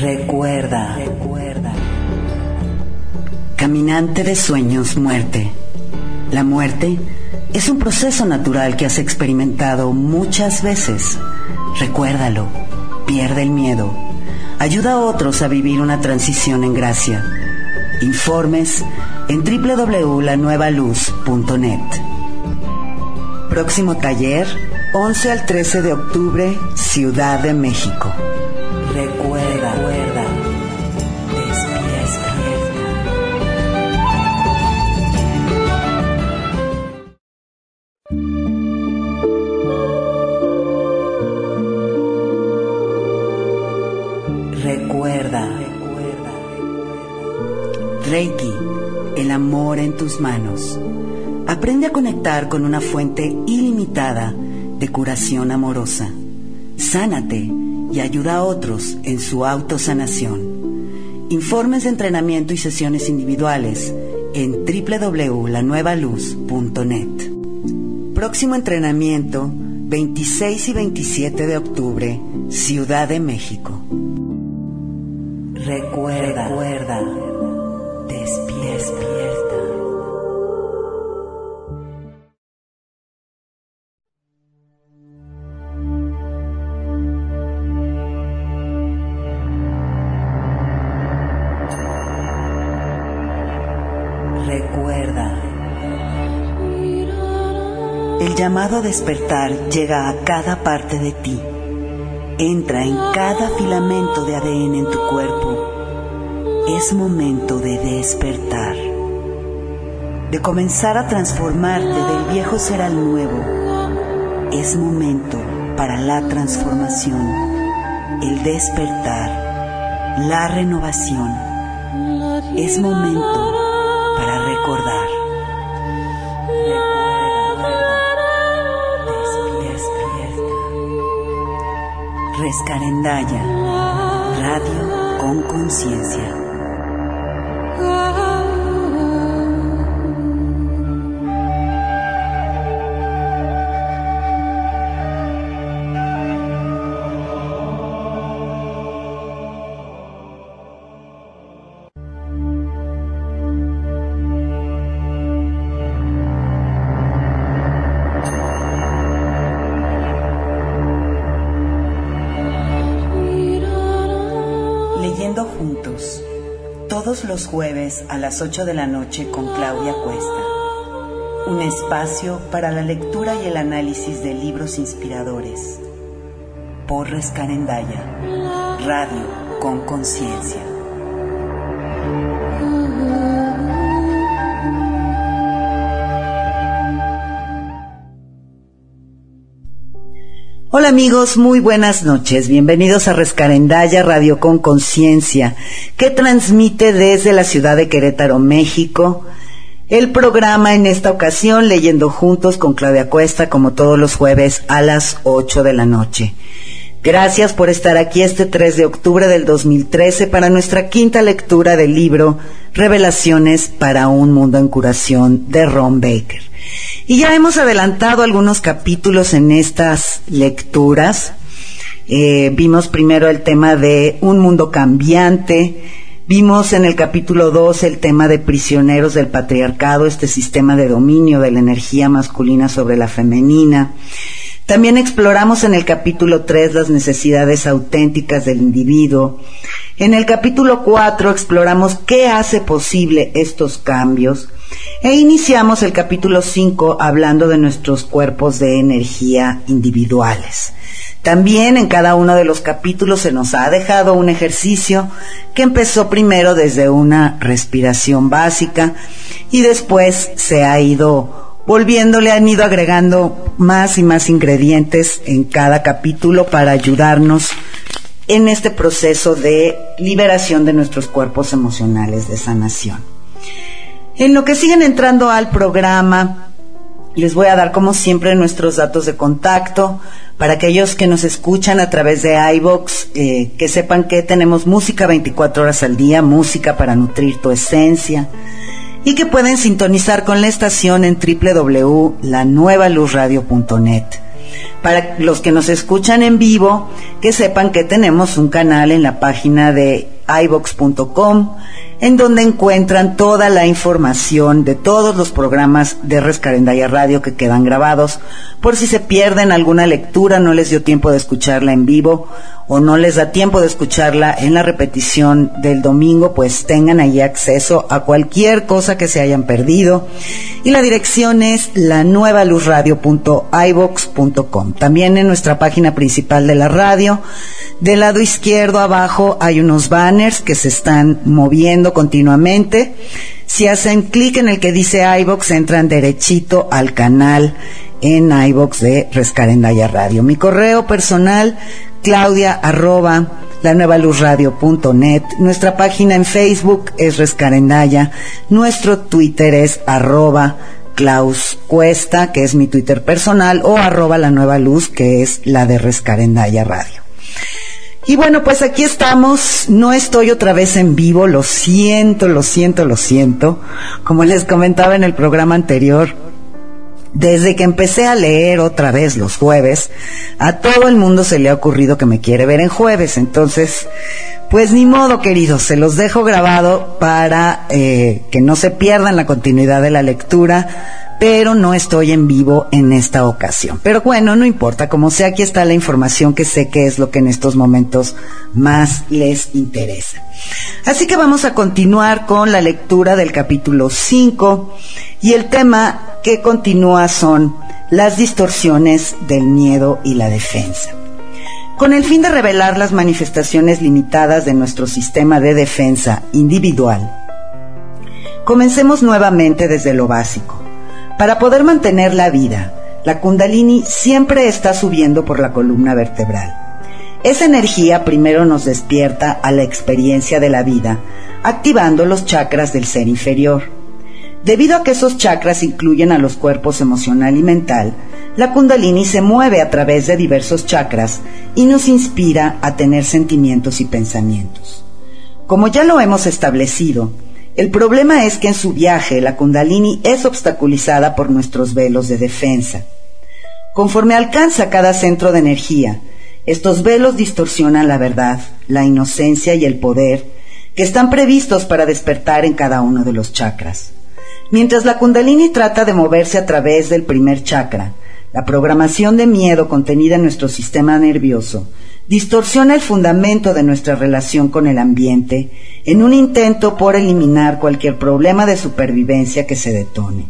Recuerda, recuerda. Caminante de sueños, muerte. La muerte es un proceso natural que has experimentado muchas veces. Recuérdalo, pierde el miedo. Ayuda a otros a vivir una transición en gracia. Informes en www.lanuevaluz.net. Próximo taller, 11 al 13 de octubre, Ciudad de México. Recuerda, Con una fuente ilimitada de curación amorosa. Sánate y ayuda a otros en su autosanación. Informes de entrenamiento y sesiones individuales en www.lanuevaluz.net. Próximo entrenamiento 26 y 27 de octubre, Ciudad de México. Recuerda, recuerda, Despertar llega a cada parte de ti. Entra en cada filamento de ADN en tu cuerpo. Es momento de despertar. De comenzar a transformarte del viejo ser al nuevo. Es momento para la transformación, el despertar, la renovación. Es momento para recordar. Rescarendaya, radio con conciencia. Jueves a las 8 de la noche con Claudia Cuesta. Un espacio para la lectura y el análisis de libros inspiradores. Por Rescarendaya, radio con conciencia. Hola amigos, muy buenas noches. Bienvenidos a Rescarendaya Radio con Conciencia, que transmite desde la ciudad de Querétaro, México. El programa en esta ocasión leyendo juntos con Claudia Cuesta como todos los jueves a las 8 de la noche. Gracias por estar aquí este 3 de octubre del 2013 para nuestra quinta lectura del libro Revelaciones para un mundo en curación de Ron Baker. Y ya hemos adelantado algunos capítulos en estas lecturas. Eh, vimos primero el tema de un mundo cambiante. Vimos en el capítulo 2 el tema de prisioneros del patriarcado, este sistema de dominio de la energía masculina sobre la femenina. También exploramos en el capítulo 3 las necesidades auténticas del individuo. En el capítulo 4 exploramos qué hace posible estos cambios. E iniciamos el capítulo 5 hablando de nuestros cuerpos de energía individuales. También en cada uno de los capítulos se nos ha dejado un ejercicio que empezó primero desde una respiración básica y después se ha ido volviéndole, han ido agregando más y más ingredientes en cada capítulo para ayudarnos en este proceso de liberación de nuestros cuerpos emocionales de sanación. En lo que siguen entrando al programa, les voy a dar como siempre nuestros datos de contacto para aquellos que nos escuchan a través de iBox, eh, que sepan que tenemos música 24 horas al día, música para nutrir tu esencia y que pueden sintonizar con la estación en www.lanuevaluzradio.net. Para los que nos escuchan en vivo, que sepan que tenemos un canal en la página de ibox.com en donde encuentran toda la información de todos los programas de Rescarendaya Radio que quedan grabados. Por si se pierden alguna lectura, no les dio tiempo de escucharla en vivo o no les da tiempo de escucharla en la repetición del domingo, pues tengan ahí acceso a cualquier cosa que se hayan perdido. Y la dirección es la lanuevaluzradio.ibox.com. También en nuestra página principal de la radio, del lado izquierdo abajo hay unos banners que se están moviendo continuamente. Si hacen clic en el que dice iBox, entran derechito al canal en iBox de Rescarendaya Radio. Mi correo personal claudia arroba la nueva net. Nuestra página en Facebook es Rescarendaya. Nuestro Twitter es arroba Klaus Cuesta, que es mi Twitter personal, o arroba la nueva luz, que es la de Rescarendaya Radio. Y bueno, pues aquí estamos. No estoy otra vez en vivo, lo siento, lo siento, lo siento. Como les comentaba en el programa anterior, desde que empecé a leer otra vez los jueves, a todo el mundo se le ha ocurrido que me quiere ver en jueves. Entonces, pues ni modo, queridos, se los dejo grabado para eh, que no se pierdan la continuidad de la lectura, pero no estoy en vivo en esta ocasión. Pero bueno, no importa, como sea, aquí está la información que sé que es lo que en estos momentos más les interesa. Así que vamos a continuar con la lectura del capítulo 5 y el tema que continúa son las distorsiones del miedo y la defensa. Con el fin de revelar las manifestaciones limitadas de nuestro sistema de defensa individual, comencemos nuevamente desde lo básico. Para poder mantener la vida, la kundalini siempre está subiendo por la columna vertebral. Esa energía primero nos despierta a la experiencia de la vida, activando los chakras del ser inferior. Debido a que esos chakras incluyen a los cuerpos emocional y mental, la kundalini se mueve a través de diversos chakras y nos inspira a tener sentimientos y pensamientos. Como ya lo hemos establecido, el problema es que en su viaje la kundalini es obstaculizada por nuestros velos de defensa. Conforme alcanza cada centro de energía, estos velos distorsionan la verdad, la inocencia y el poder que están previstos para despertar en cada uno de los chakras. Mientras la kundalini trata de moverse a través del primer chakra, la programación de miedo contenida en nuestro sistema nervioso distorsiona el fundamento de nuestra relación con el ambiente en un intento por eliminar cualquier problema de supervivencia que se detone.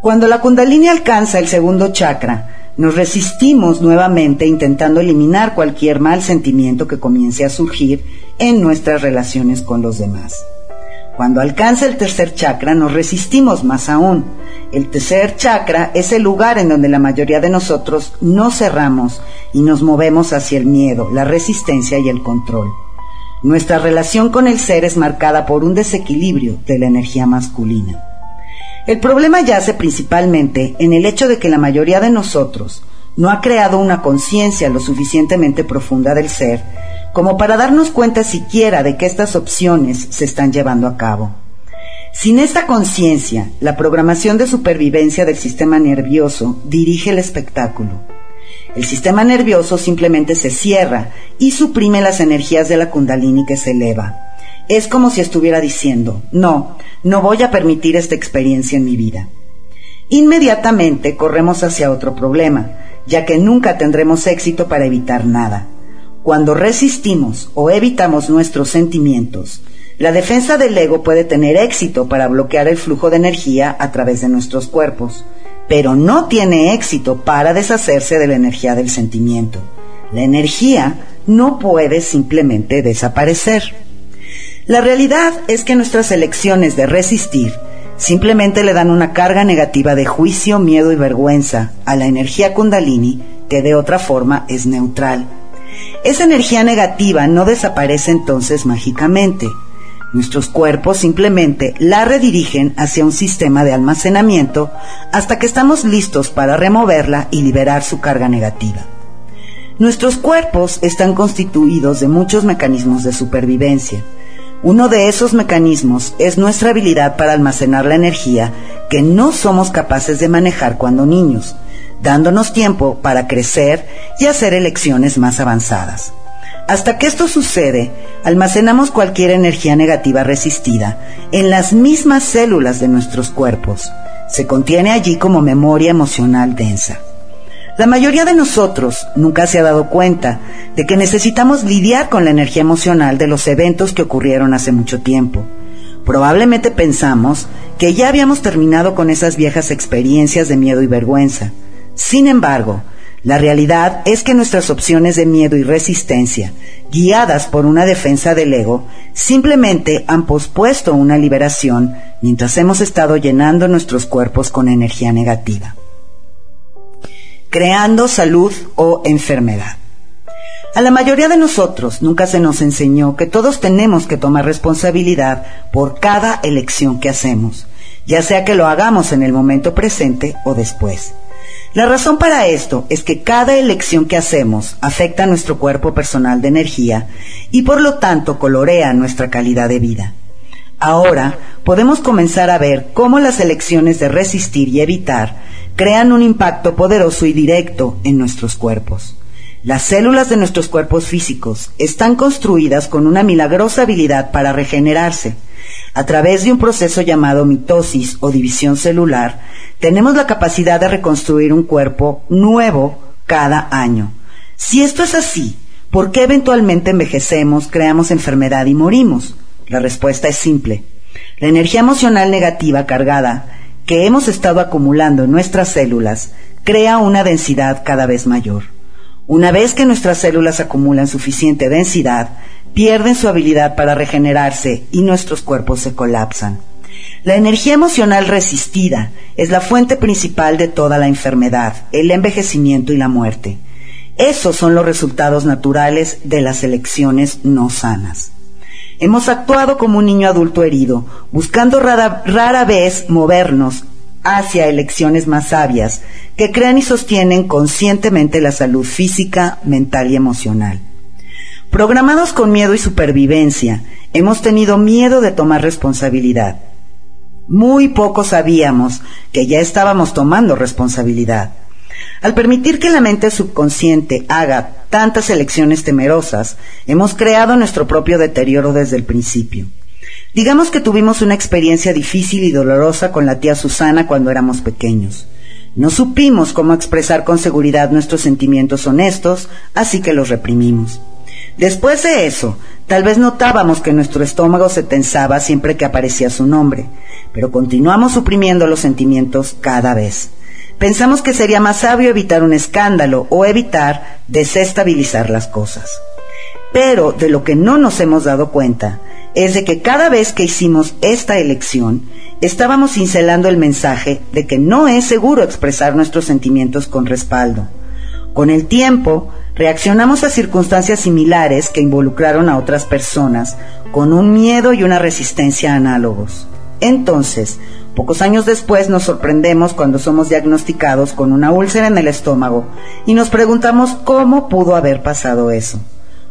Cuando la kundalini alcanza el segundo chakra, nos resistimos nuevamente intentando eliminar cualquier mal sentimiento que comience a surgir en nuestras relaciones con los demás. Cuando alcanza el tercer chakra nos resistimos más aún. El tercer chakra es el lugar en donde la mayoría de nosotros nos cerramos y nos movemos hacia el miedo, la resistencia y el control. Nuestra relación con el ser es marcada por un desequilibrio de la energía masculina. El problema yace principalmente en el hecho de que la mayoría de nosotros no ha creado una conciencia lo suficientemente profunda del ser como para darnos cuenta siquiera de que estas opciones se están llevando a cabo. Sin esta conciencia, la programación de supervivencia del sistema nervioso dirige el espectáculo. El sistema nervioso simplemente se cierra y suprime las energías de la kundalini que se eleva. Es como si estuviera diciendo, no, no voy a permitir esta experiencia en mi vida. Inmediatamente corremos hacia otro problema, ya que nunca tendremos éxito para evitar nada. Cuando resistimos o evitamos nuestros sentimientos, la defensa del ego puede tener éxito para bloquear el flujo de energía a través de nuestros cuerpos, pero no tiene éxito para deshacerse de la energía del sentimiento. La energía no puede simplemente desaparecer. La realidad es que nuestras elecciones de resistir simplemente le dan una carga negativa de juicio, miedo y vergüenza a la energía kundalini que de otra forma es neutral esa energía negativa no desaparece entonces mágicamente. Nuestros cuerpos simplemente la redirigen hacia un sistema de almacenamiento hasta que estamos listos para removerla y liberar su carga negativa. Nuestros cuerpos están constituidos de muchos mecanismos de supervivencia. Uno de esos mecanismos es nuestra habilidad para almacenar la energía que no somos capaces de manejar cuando niños, dándonos tiempo para crecer y hacer elecciones más avanzadas. Hasta que esto sucede, almacenamos cualquier energía negativa resistida en las mismas células de nuestros cuerpos. Se contiene allí como memoria emocional densa. La mayoría de nosotros nunca se ha dado cuenta de que necesitamos lidiar con la energía emocional de los eventos que ocurrieron hace mucho tiempo. Probablemente pensamos que ya habíamos terminado con esas viejas experiencias de miedo y vergüenza. Sin embargo, la realidad es que nuestras opciones de miedo y resistencia, guiadas por una defensa del ego, simplemente han pospuesto una liberación mientras hemos estado llenando nuestros cuerpos con energía negativa, creando salud o enfermedad. A la mayoría de nosotros nunca se nos enseñó que todos tenemos que tomar responsabilidad por cada elección que hacemos, ya sea que lo hagamos en el momento presente o después. La razón para esto es que cada elección que hacemos afecta a nuestro cuerpo personal de energía y por lo tanto colorea nuestra calidad de vida. Ahora podemos comenzar a ver cómo las elecciones de resistir y evitar crean un impacto poderoso y directo en nuestros cuerpos. Las células de nuestros cuerpos físicos están construidas con una milagrosa habilidad para regenerarse a través de un proceso llamado mitosis o división celular, tenemos la capacidad de reconstruir un cuerpo nuevo cada año. Si esto es así, ¿por qué eventualmente envejecemos, creamos enfermedad y morimos? La respuesta es simple. La energía emocional negativa cargada que hemos estado acumulando en nuestras células crea una densidad cada vez mayor. Una vez que nuestras células acumulan suficiente densidad, pierden su habilidad para regenerarse y nuestros cuerpos se colapsan. La energía emocional resistida es la fuente principal de toda la enfermedad, el envejecimiento y la muerte. Esos son los resultados naturales de las elecciones no sanas. Hemos actuado como un niño adulto herido, buscando rara, vez movernos hacia elecciones más sabias que crean y sostienen conscientemente la salud física, mental y emocional. Programados con miedo y supervivencia, hemos tenido miedo de tomar responsabilidad. Muy poco sabíamos que ya estábamos tomando responsabilidad. Al permitir que la mente subconsciente haga tantas elecciones temerosas, hemos creado nuestro propio deterioro desde el principio. Digamos que tuvimos una experiencia difícil y dolorosa con la tía Susana cuando éramos pequeños. No supimos cómo expresar con seguridad nuestros sentimientos honestos, así que los reprimimos. Después de eso, tal vez notábamos que nuestro estómago se tensaba siempre que aparecía su nombre, pero continuamos suprimiendo los sentimientos cada vez. Pensamos que sería más sabio evitar un escándalo o evitar desestabilizar las cosas. Pero de lo que no nos hemos dado cuenta es de que cada vez que hicimos esta elección, estábamos cincelando el mensaje de que no es seguro expresar nuestros sentimientos con respaldo. Con el tiempo, reaccionamos a circunstancias similares que involucraron a otras personas con un miedo y una resistencia análogos. Entonces, pocos años después nos sorprendemos cuando somos diagnosticados con una úlcera en el estómago y nos preguntamos cómo pudo haber pasado eso.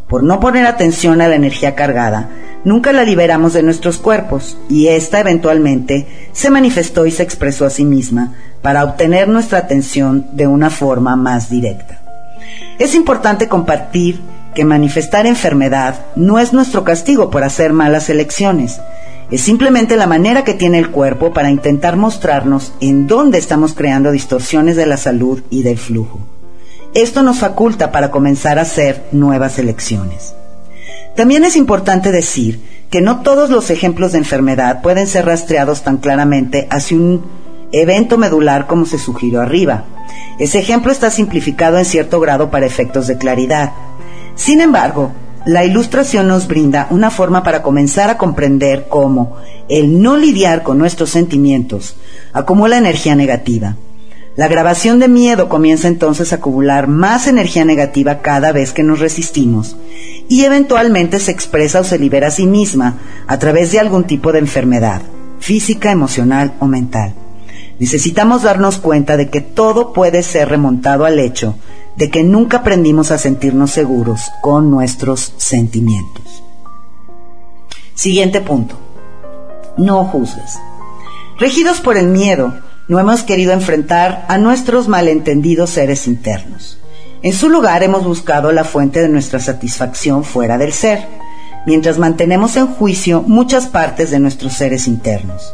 Por no poner atención a la energía cargada, nunca la liberamos de nuestros cuerpos y ésta eventualmente se manifestó y se expresó a sí misma para obtener nuestra atención de una forma más directa. Es importante compartir que manifestar enfermedad no es nuestro castigo por hacer malas elecciones. Es simplemente la manera que tiene el cuerpo para intentar mostrarnos en dónde estamos creando distorsiones de la salud y del flujo. Esto nos faculta para comenzar a hacer nuevas elecciones. También es importante decir que no todos los ejemplos de enfermedad pueden ser rastreados tan claramente hacia un evento medular como se sugirió arriba. Ese ejemplo está simplificado en cierto grado para efectos de claridad. Sin embargo, la ilustración nos brinda una forma para comenzar a comprender cómo el no lidiar con nuestros sentimientos acumula energía negativa. La grabación de miedo comienza entonces a acumular más energía negativa cada vez que nos resistimos y eventualmente se expresa o se libera a sí misma a través de algún tipo de enfermedad, física, emocional o mental. Necesitamos darnos cuenta de que todo puede ser remontado al hecho de que nunca aprendimos a sentirnos seguros con nuestros sentimientos. Siguiente punto. No juzgues. Regidos por el miedo, No hemos querido enfrentar a nuestros malentendidos seres internos. En su lugar hemos buscado la fuente de nuestra satisfacción fuera del ser, mientras mantenemos en juicio muchas partes de nuestros seres internos.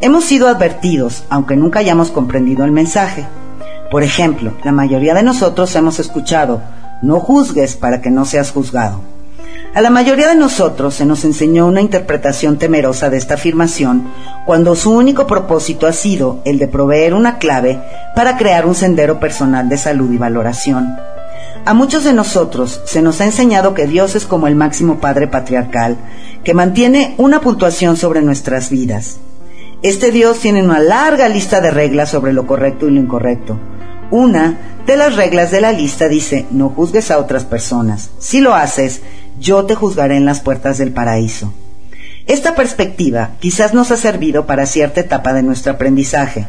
Hemos sido advertidos, aunque nunca hayamos comprendido el mensaje. Por ejemplo, la mayoría de nosotros hemos escuchado, no juzgues para que no seas juzgado. A la mayoría de nosotros se nos enseñó una interpretación temerosa de esta afirmación cuando su único propósito ha sido el de proveer una clave para crear un sendero personal de salud y valoración. A muchos de nosotros se nos ha enseñado que Dios es como el máximo Padre patriarcal, que mantiene una puntuación sobre nuestras vidas. Este Dios tiene una larga lista de reglas sobre lo correcto y lo incorrecto. Una de las reglas de la lista dice, no juzgues a otras personas. Si lo haces, yo te juzgaré en las puertas del paraíso. Esta perspectiva quizás nos ha servido para cierta etapa de nuestro aprendizaje.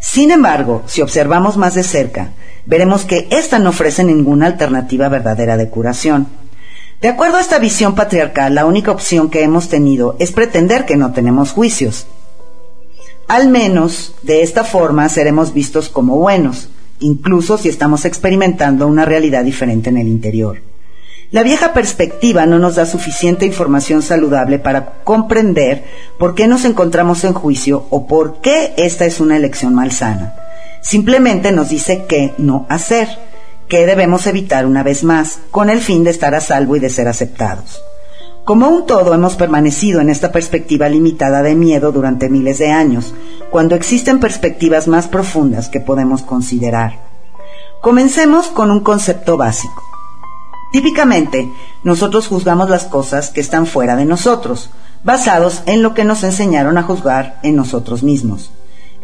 Sin embargo, si observamos más de cerca, veremos que ésta no ofrece ninguna alternativa verdadera de curación. De acuerdo a esta visión patriarcal, la única opción que hemos tenido es pretender que no tenemos juicios. Al menos de esta forma seremos vistos como buenos, incluso si estamos experimentando una realidad diferente en el interior. La vieja perspectiva no nos da suficiente información saludable para comprender por qué nos encontramos en juicio o por qué esta es una elección malsana. Simplemente nos dice qué no hacer, qué debemos evitar una vez más, con el fin de estar a salvo y de ser aceptados. Como un todo hemos permanecido en esta perspectiva limitada de miedo durante miles de años, cuando existen perspectivas más profundas que podemos considerar. Comencemos con un concepto básico. Típicamente, nosotros juzgamos las cosas que están fuera de nosotros, basados en lo que nos enseñaron a juzgar en nosotros mismos.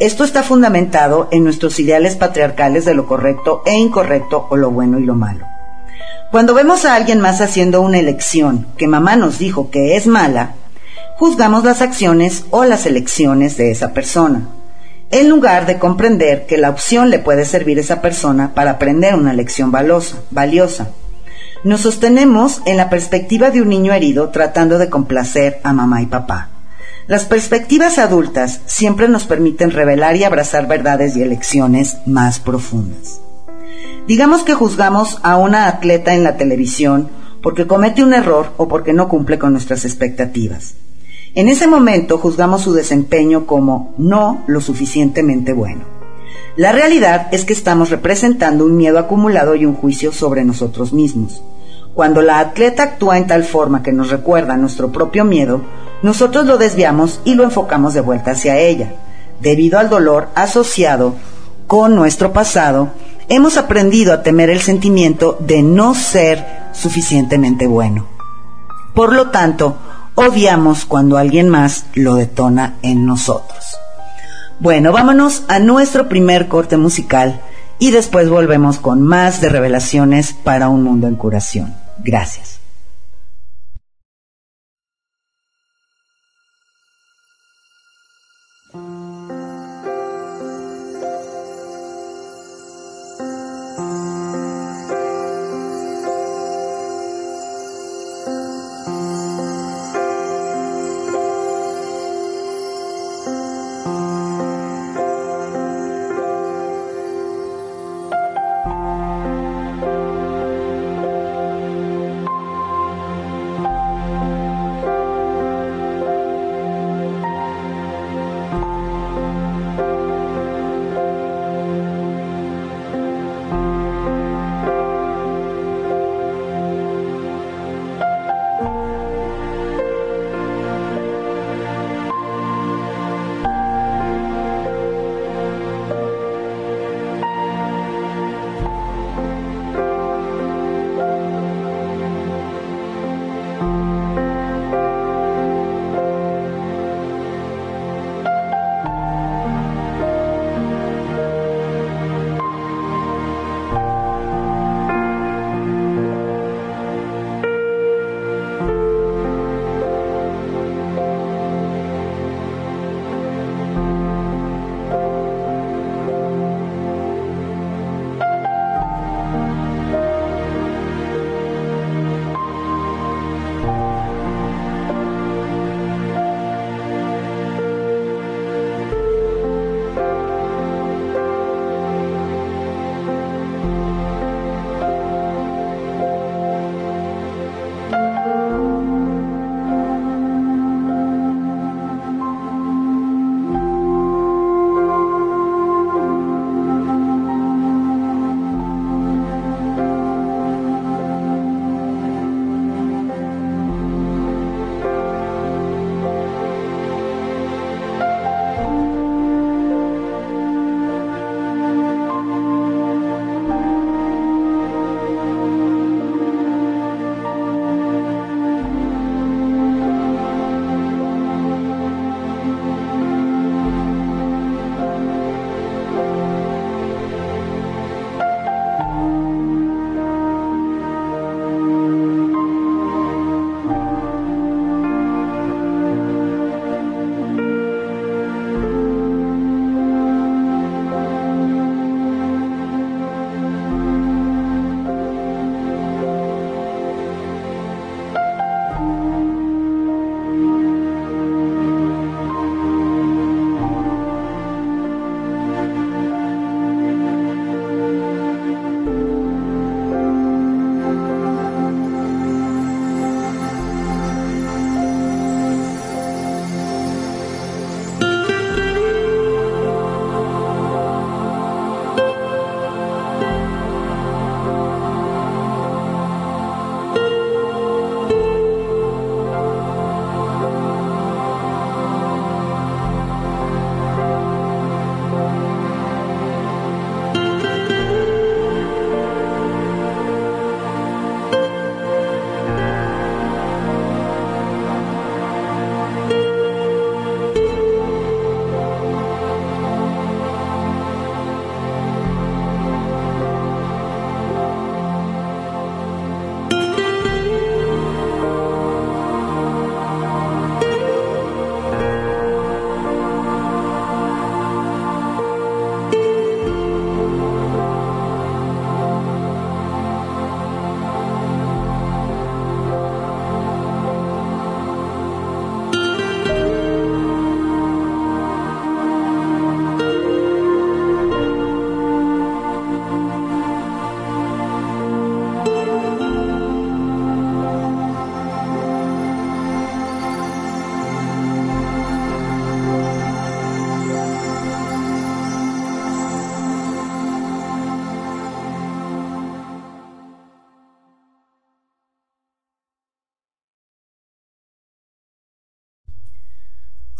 Esto está fundamentado en nuestros ideales patriarcales de lo correcto e incorrecto o lo bueno y lo malo. Cuando vemos a alguien más haciendo una elección que mamá nos dijo que es mala, juzgamos las acciones o las elecciones de esa persona, en lugar de comprender que la opción le puede servir a esa persona para aprender una lección valiosa. Nos sostenemos en la perspectiva de un niño herido tratando de complacer a mamá y papá. Las perspectivas adultas siempre nos permiten revelar y abrazar verdades y elecciones más profundas. Digamos que juzgamos a una atleta en la televisión porque comete un error o porque no cumple con nuestras expectativas. En ese momento juzgamos su desempeño como no lo suficientemente bueno. La realidad es que estamos representando un miedo acumulado y un juicio sobre nosotros mismos. Cuando la atleta actúa en tal forma que nos recuerda nuestro propio miedo, nosotros lo desviamos y lo enfocamos de vuelta hacia ella. Debido al dolor asociado con nuestro pasado, hemos aprendido a temer el sentimiento de no ser suficientemente bueno. Por lo tanto, odiamos cuando alguien más lo detona en nosotros. Bueno, vámonos a nuestro primer corte musical y después volvemos con más de revelaciones para un mundo en curación. Gracias.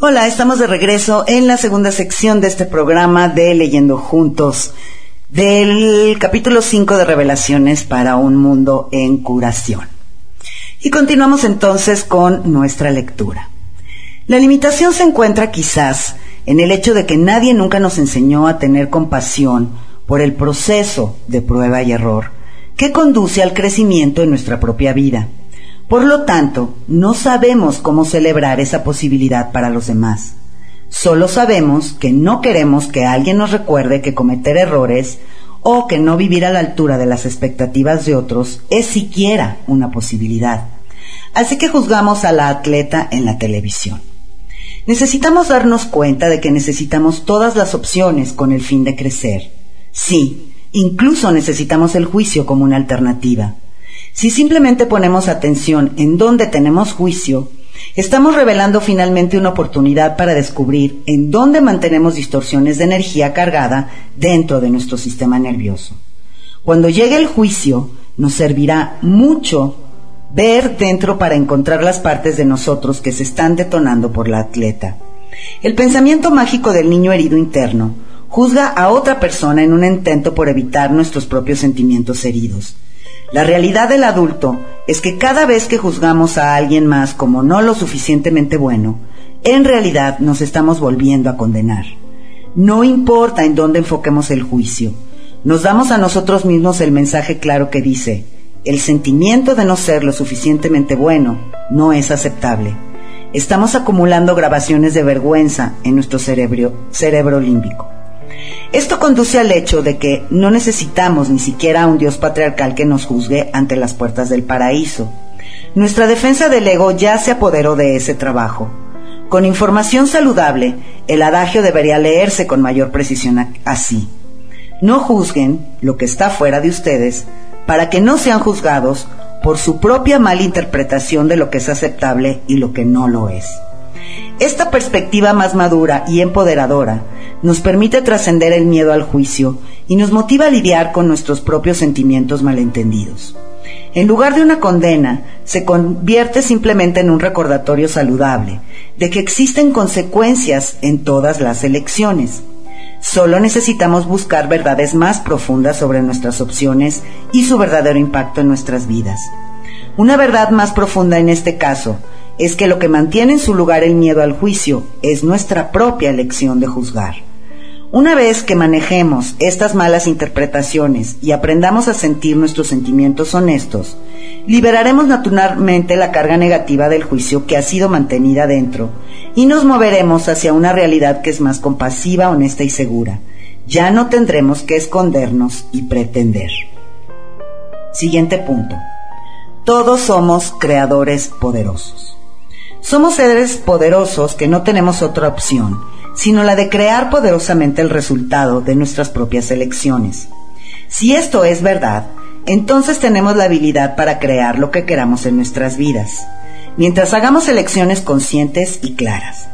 Hola, estamos de regreso en la segunda sección de este programa de Leyendo Juntos, del capítulo 5 de Revelaciones para un mundo en curación. Y continuamos entonces con nuestra lectura. La limitación se encuentra quizás en el hecho de que nadie nunca nos enseñó a tener compasión por el proceso de prueba y error que conduce al crecimiento en nuestra propia vida por lo tanto, no sabemos cómo celebrar esa posibilidad para los demás. Solo sabemos que no queremos que alguien nos recuerde que cometer errores o que no vivir a la altura de las expectativas de otros es siquiera una posibilidad. Así que juzgamos a la atleta en la televisión. Necesitamos darnos cuenta de que necesitamos todas las opciones con el fin de crecer. Sí, incluso necesitamos el juicio como una alternativa. Si simplemente ponemos atención en dónde tenemos juicio, estamos revelando finalmente una oportunidad para descubrir en dónde mantenemos distorsiones de energía cargada dentro de nuestro sistema nervioso. Cuando llegue el juicio, nos servirá mucho ver dentro para encontrar las partes de nosotros que se están detonando por la atleta. El pensamiento mágico del niño herido interno juzga a otra persona en un intento por evitar nuestros propios sentimientos heridos. La realidad del adulto es que cada vez que juzgamos a alguien más como no lo suficientemente bueno, en realidad nos estamos volviendo a condenar. No importa en dónde enfoquemos el juicio, nos damos a nosotros mismos el mensaje claro que dice, el sentimiento de no ser lo suficientemente bueno no es aceptable. Estamos acumulando grabaciones de vergüenza en nuestro cerebro, cerebro límbico. Esto conduce al hecho de que no necesitamos ni siquiera a un Dios patriarcal que nos juzgue ante las puertas del paraíso. Nuestra defensa del ego ya se apoderó de ese trabajo. Con información saludable, el adagio debería leerse con mayor precisión así. No juzguen lo que está fuera de ustedes para que no sean juzgados por su propia mala interpretación de lo que es aceptable y lo que no lo es. Esta perspectiva más madura y empoderadora nos permite trascender el miedo al juicio y nos motiva a lidiar con nuestros propios sentimientos malentendidos. En lugar de una condena, se convierte simplemente en un recordatorio saludable de que existen consecuencias en todas las elecciones. Solo necesitamos buscar verdades más profundas sobre nuestras opciones y su verdadero impacto en nuestras vidas. Una verdad más profunda en este caso es que lo que mantiene en su lugar el miedo al juicio es nuestra propia elección de juzgar. Una vez que manejemos estas malas interpretaciones y aprendamos a sentir nuestros sentimientos honestos, liberaremos naturalmente la carga negativa del juicio que ha sido mantenida dentro y nos moveremos hacia una realidad que es más compasiva, honesta y segura. Ya no tendremos que escondernos y pretender. Siguiente punto. Todos somos creadores poderosos. Somos seres poderosos que no tenemos otra opción sino la de crear poderosamente el resultado de nuestras propias elecciones. Si esto es verdad, entonces tenemos la habilidad para crear lo que queramos en nuestras vidas, mientras hagamos elecciones conscientes y claras.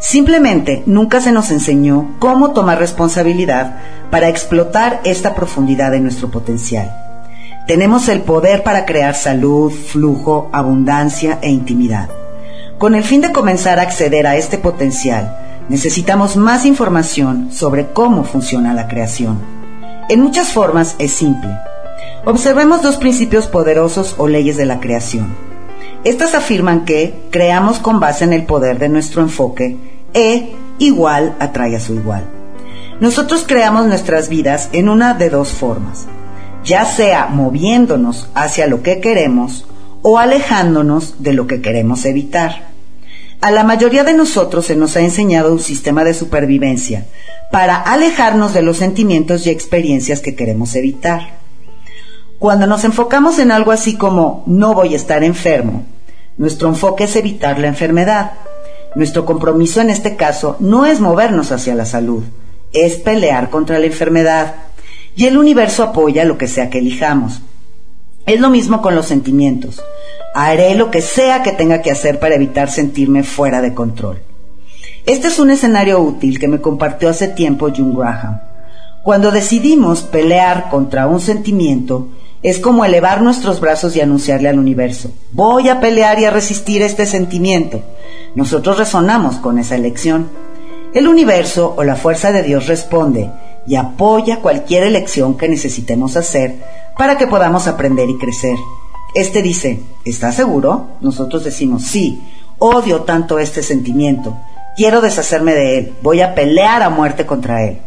Simplemente nunca se nos enseñó cómo tomar responsabilidad para explotar esta profundidad de nuestro potencial. Tenemos el poder para crear salud, flujo, abundancia e intimidad. Con el fin de comenzar a acceder a este potencial, necesitamos más información sobre cómo funciona la creación. En muchas formas es simple. Observemos dos principios poderosos o leyes de la creación. Estas afirman que creamos con base en el poder de nuestro enfoque E igual atrae a su igual. Nosotros creamos nuestras vidas en una de dos formas, ya sea moviéndonos hacia lo que queremos o alejándonos de lo que queremos evitar. A la mayoría de nosotros se nos ha enseñado un sistema de supervivencia para alejarnos de los sentimientos y experiencias que queremos evitar. Cuando nos enfocamos en algo así como no voy a estar enfermo, nuestro enfoque es evitar la enfermedad. Nuestro compromiso en este caso no es movernos hacia la salud, es pelear contra la enfermedad. Y el universo apoya lo que sea que elijamos. Es lo mismo con los sentimientos. Haré lo que sea que tenga que hacer para evitar sentirme fuera de control. Este es un escenario útil que me compartió hace tiempo June Graham. Cuando decidimos pelear contra un sentimiento, Es como elevar nuestros brazos y anunciarle al universo, voy a pelear y a resistir este sentimiento. Nosotros resonamos con esa elección. El universo o la fuerza de Dios responde y apoya cualquier elección que necesitemos hacer para que podamos aprender y crecer. Este dice, ¿estás seguro? Nosotros decimos, sí, odio tanto este sentimiento, quiero deshacerme de él, voy a pelear a muerte contra él.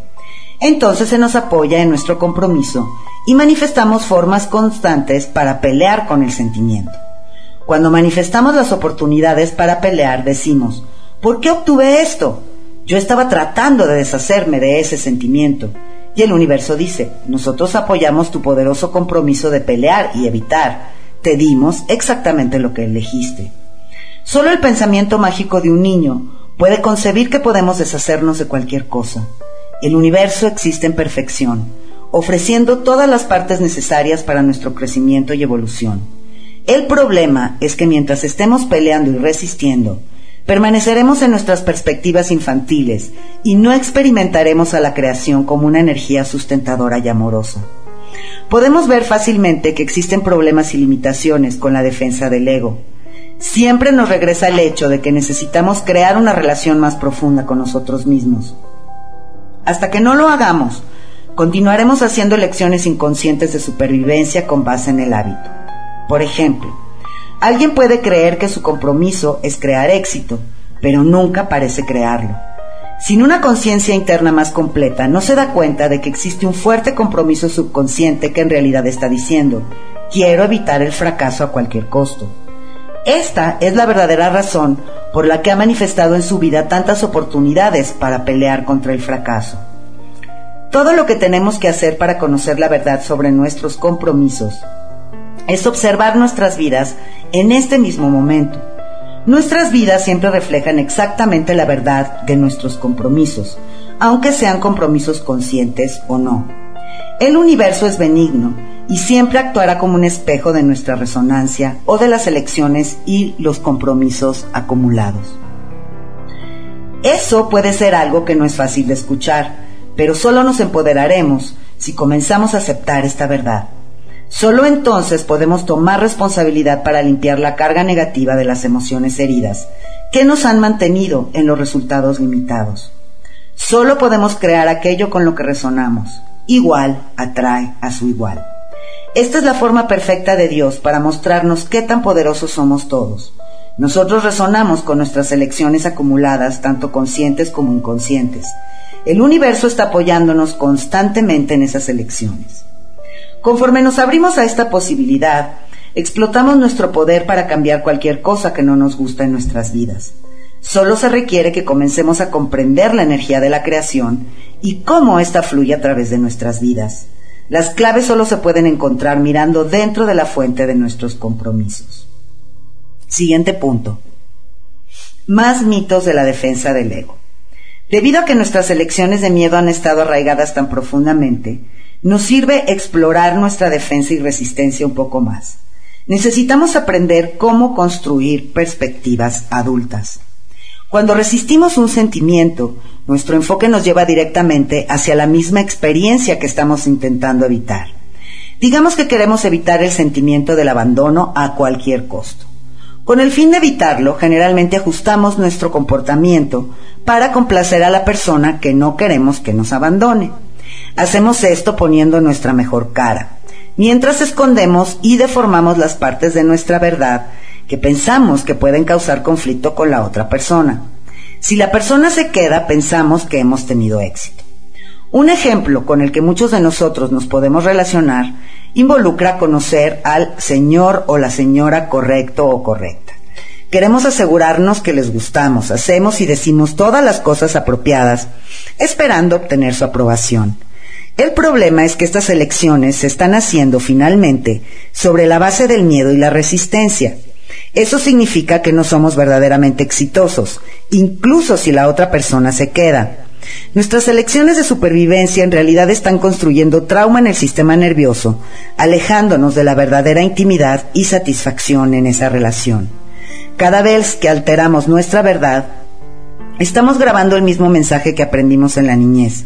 Entonces se nos apoya en nuestro compromiso y manifestamos formas constantes para pelear con el sentimiento. Cuando manifestamos las oportunidades para pelear, decimos, ¿por qué obtuve esto? Yo estaba tratando de deshacerme de ese sentimiento. Y el universo dice, nosotros apoyamos tu poderoso compromiso de pelear y evitar. Te dimos exactamente lo que elegiste. Solo el pensamiento mágico de un niño puede concebir que podemos deshacernos de cualquier cosa. El universo existe en perfección, ofreciendo todas las partes necesarias para nuestro crecimiento y evolución. El problema es que mientras estemos peleando y resistiendo, permaneceremos en nuestras perspectivas infantiles y no experimentaremos a la creación como una energía sustentadora y amorosa. Podemos ver fácilmente que existen problemas y limitaciones con la defensa del ego. Siempre nos regresa el hecho de que necesitamos crear una relación más profunda con nosotros mismos. Hasta que no lo hagamos, continuaremos haciendo elecciones inconscientes de supervivencia con base en el hábito. Por ejemplo, alguien puede creer que su compromiso es crear éxito, pero nunca parece crearlo. Sin una conciencia interna más completa, no se da cuenta de que existe un fuerte compromiso subconsciente que en realidad está diciendo, quiero evitar el fracaso a cualquier costo. Esta es la verdadera razón por la que ha manifestado en su vida tantas oportunidades para pelear contra el fracaso. Todo lo que tenemos que hacer para conocer la verdad sobre nuestros compromisos es observar nuestras vidas en este mismo momento. Nuestras vidas siempre reflejan exactamente la verdad de nuestros compromisos, aunque sean compromisos conscientes o no. El universo es benigno y siempre actuará como un espejo de nuestra resonancia o de las elecciones y los compromisos acumulados. Eso puede ser algo que no es fácil de escuchar, pero solo nos empoderaremos si comenzamos a aceptar esta verdad. Solo entonces podemos tomar responsabilidad para limpiar la carga negativa de las emociones heridas que nos han mantenido en los resultados limitados. Solo podemos crear aquello con lo que resonamos. Igual atrae a su igual. Esta es la forma perfecta de Dios para mostrarnos qué tan poderosos somos todos. Nosotros resonamos con nuestras elecciones acumuladas, tanto conscientes como inconscientes. El universo está apoyándonos constantemente en esas elecciones. Conforme nos abrimos a esta posibilidad, explotamos nuestro poder para cambiar cualquier cosa que no nos gusta en nuestras vidas. Solo se requiere que comencemos a comprender la energía de la creación y cómo ésta fluye a través de nuestras vidas. Las claves solo se pueden encontrar mirando dentro de la fuente de nuestros compromisos. Siguiente punto. Más mitos de la defensa del ego. Debido a que nuestras elecciones de miedo han estado arraigadas tan profundamente, nos sirve explorar nuestra defensa y resistencia un poco más. Necesitamos aprender cómo construir perspectivas adultas. Cuando resistimos un sentimiento, nuestro enfoque nos lleva directamente hacia la misma experiencia que estamos intentando evitar. Digamos que queremos evitar el sentimiento del abandono a cualquier costo. Con el fin de evitarlo, generalmente ajustamos nuestro comportamiento para complacer a la persona que no queremos que nos abandone. Hacemos esto poniendo nuestra mejor cara, mientras escondemos y deformamos las partes de nuestra verdad que pensamos que pueden causar conflicto con la otra persona. Si la persona se queda, pensamos que hemos tenido éxito. Un ejemplo con el que muchos de nosotros nos podemos relacionar involucra conocer al señor o la señora correcto o correcta. Queremos asegurarnos que les gustamos, hacemos y decimos todas las cosas apropiadas, esperando obtener su aprobación. El problema es que estas elecciones se están haciendo finalmente sobre la base del miedo y la resistencia. Eso significa que no somos verdaderamente exitosos, incluso si la otra persona se queda. Nuestras elecciones de supervivencia en realidad están construyendo trauma en el sistema nervioso, alejándonos de la verdadera intimidad y satisfacción en esa relación. Cada vez que alteramos nuestra verdad, estamos grabando el mismo mensaje que aprendimos en la niñez.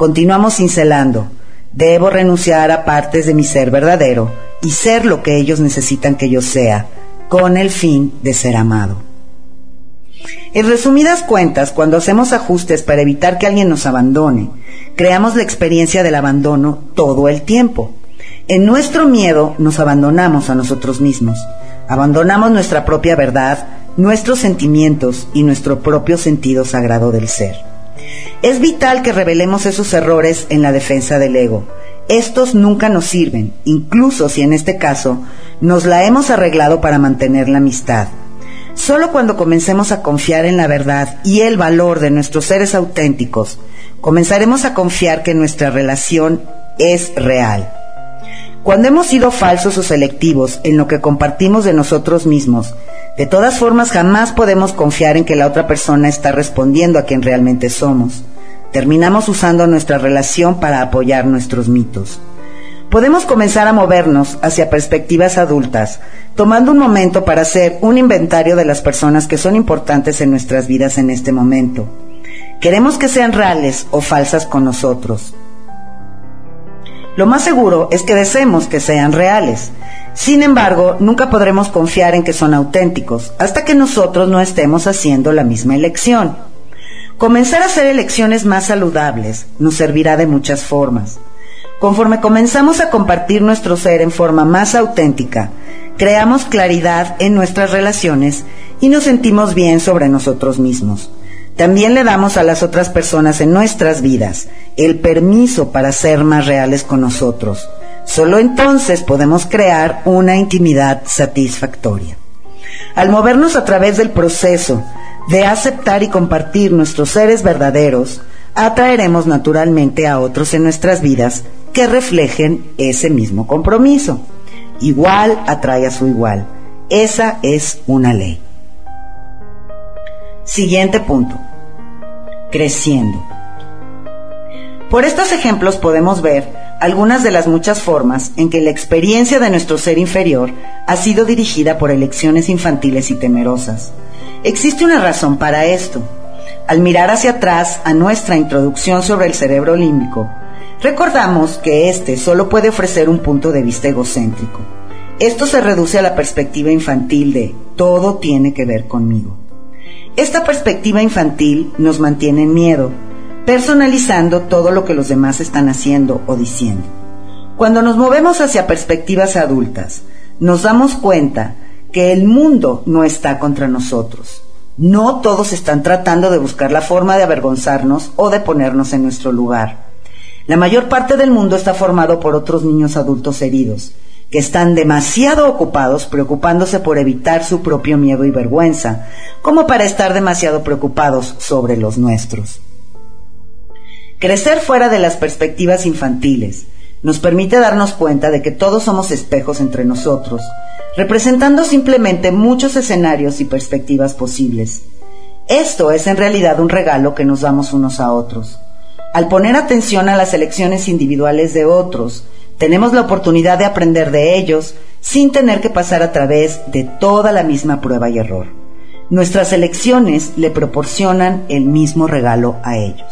Continuamos cincelando. Debo renunciar a partes de mi ser verdadero y ser lo que ellos necesitan que yo sea, con el fin de ser amado. En resumidas cuentas, cuando hacemos ajustes para evitar que alguien nos abandone, creamos la experiencia del abandono todo el tiempo. En nuestro miedo nos abandonamos a nosotros mismos, abandonamos nuestra propia verdad, nuestros sentimientos y nuestro propio sentido sagrado del ser. Es vital que revelemos esos errores en la defensa del ego. Estos nunca nos sirven, incluso si en este caso nos la hemos arreglado para mantener la amistad. Solo cuando comencemos a confiar en la verdad y el valor de nuestros seres auténticos, comenzaremos a confiar que nuestra relación es real. Cuando hemos sido falsos o selectivos en lo que compartimos de nosotros mismos, de todas formas jamás podemos confiar en que la otra persona está respondiendo a quien realmente somos. Terminamos usando nuestra relación para apoyar nuestros mitos. Podemos comenzar a movernos hacia perspectivas adultas, tomando un momento para hacer un inventario de las personas que son importantes en nuestras vidas en este momento. Queremos que sean reales o falsas con nosotros. Lo más seguro es que deseemos que sean reales. Sin embargo, nunca podremos confiar en que son auténticos hasta que nosotros no estemos haciendo la misma elección. Comenzar a hacer elecciones más saludables nos servirá de muchas formas. Conforme comenzamos a compartir nuestro ser en forma más auténtica, creamos claridad en nuestras relaciones y nos sentimos bien sobre nosotros mismos. También le damos a las otras personas en nuestras vidas el permiso para ser más reales con nosotros. Solo entonces podemos crear una intimidad satisfactoria. Al movernos a través del proceso de aceptar y compartir nuestros seres verdaderos, atraeremos naturalmente a otros en nuestras vidas que reflejen ese mismo compromiso. Igual atrae a su igual. Esa es una ley. Siguiente punto. Creciendo. Por estos ejemplos podemos ver algunas de las muchas formas en que la experiencia de nuestro ser inferior ha sido dirigida por elecciones infantiles y temerosas. Existe una razón para esto. Al mirar hacia atrás a nuestra introducción sobre el cerebro límbico, Recordamos que este solo puede ofrecer un punto de vista egocéntrico. Esto se reduce a la perspectiva infantil de todo tiene que ver conmigo. Esta perspectiva infantil nos mantiene en miedo, personalizando todo lo que los demás están haciendo o diciendo. Cuando nos movemos hacia perspectivas adultas, nos damos cuenta que el mundo no está contra nosotros. No todos están tratando de buscar la forma de avergonzarnos o de ponernos en nuestro lugar. La mayor parte del mundo está formado por otros niños adultos heridos, que están demasiado ocupados preocupándose por evitar su propio miedo y vergüenza, como para estar demasiado preocupados sobre los nuestros. Crecer fuera de las perspectivas infantiles nos permite darnos cuenta de que todos somos espejos entre nosotros, representando simplemente muchos escenarios y perspectivas posibles. Esto es en realidad un regalo que nos damos unos a otros. Al poner atención a las elecciones individuales de otros, tenemos la oportunidad de aprender de ellos sin tener que pasar a través de toda la misma prueba y error. Nuestras elecciones le proporcionan el mismo regalo a ellos.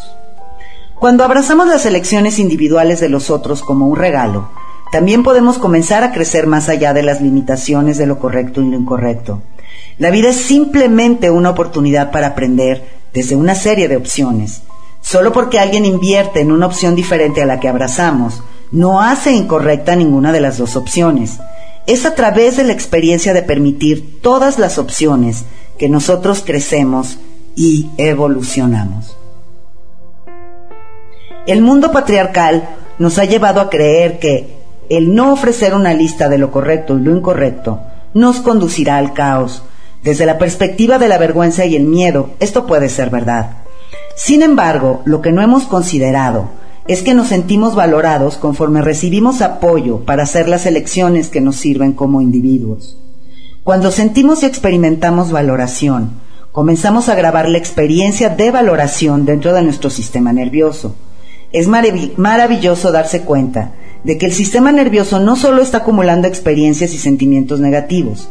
Cuando abrazamos las elecciones individuales de los otros como un regalo, también podemos comenzar a crecer más allá de las limitaciones de lo correcto y lo incorrecto. La vida es simplemente una oportunidad para aprender desde una serie de opciones Solo porque alguien invierte en una opción diferente a la que abrazamos, no hace incorrecta ninguna de las dos opciones. Es a través de la experiencia de permitir todas las opciones que nosotros crecemos y evolucionamos. El mundo patriarcal nos ha llevado a creer que el no ofrecer una lista de lo correcto y lo incorrecto nos conducirá al caos. Desde la perspectiva de la vergüenza y el miedo, esto puede ser verdad. Sin embargo, lo que no hemos considerado es que nos sentimos valorados conforme recibimos apoyo para hacer las elecciones que nos sirven como individuos. Cuando sentimos y experimentamos valoración, comenzamos a grabar la experiencia de valoración dentro de nuestro sistema nervioso. Es maravilloso darse cuenta de que el sistema nervioso no solo está acumulando experiencias y sentimientos negativos.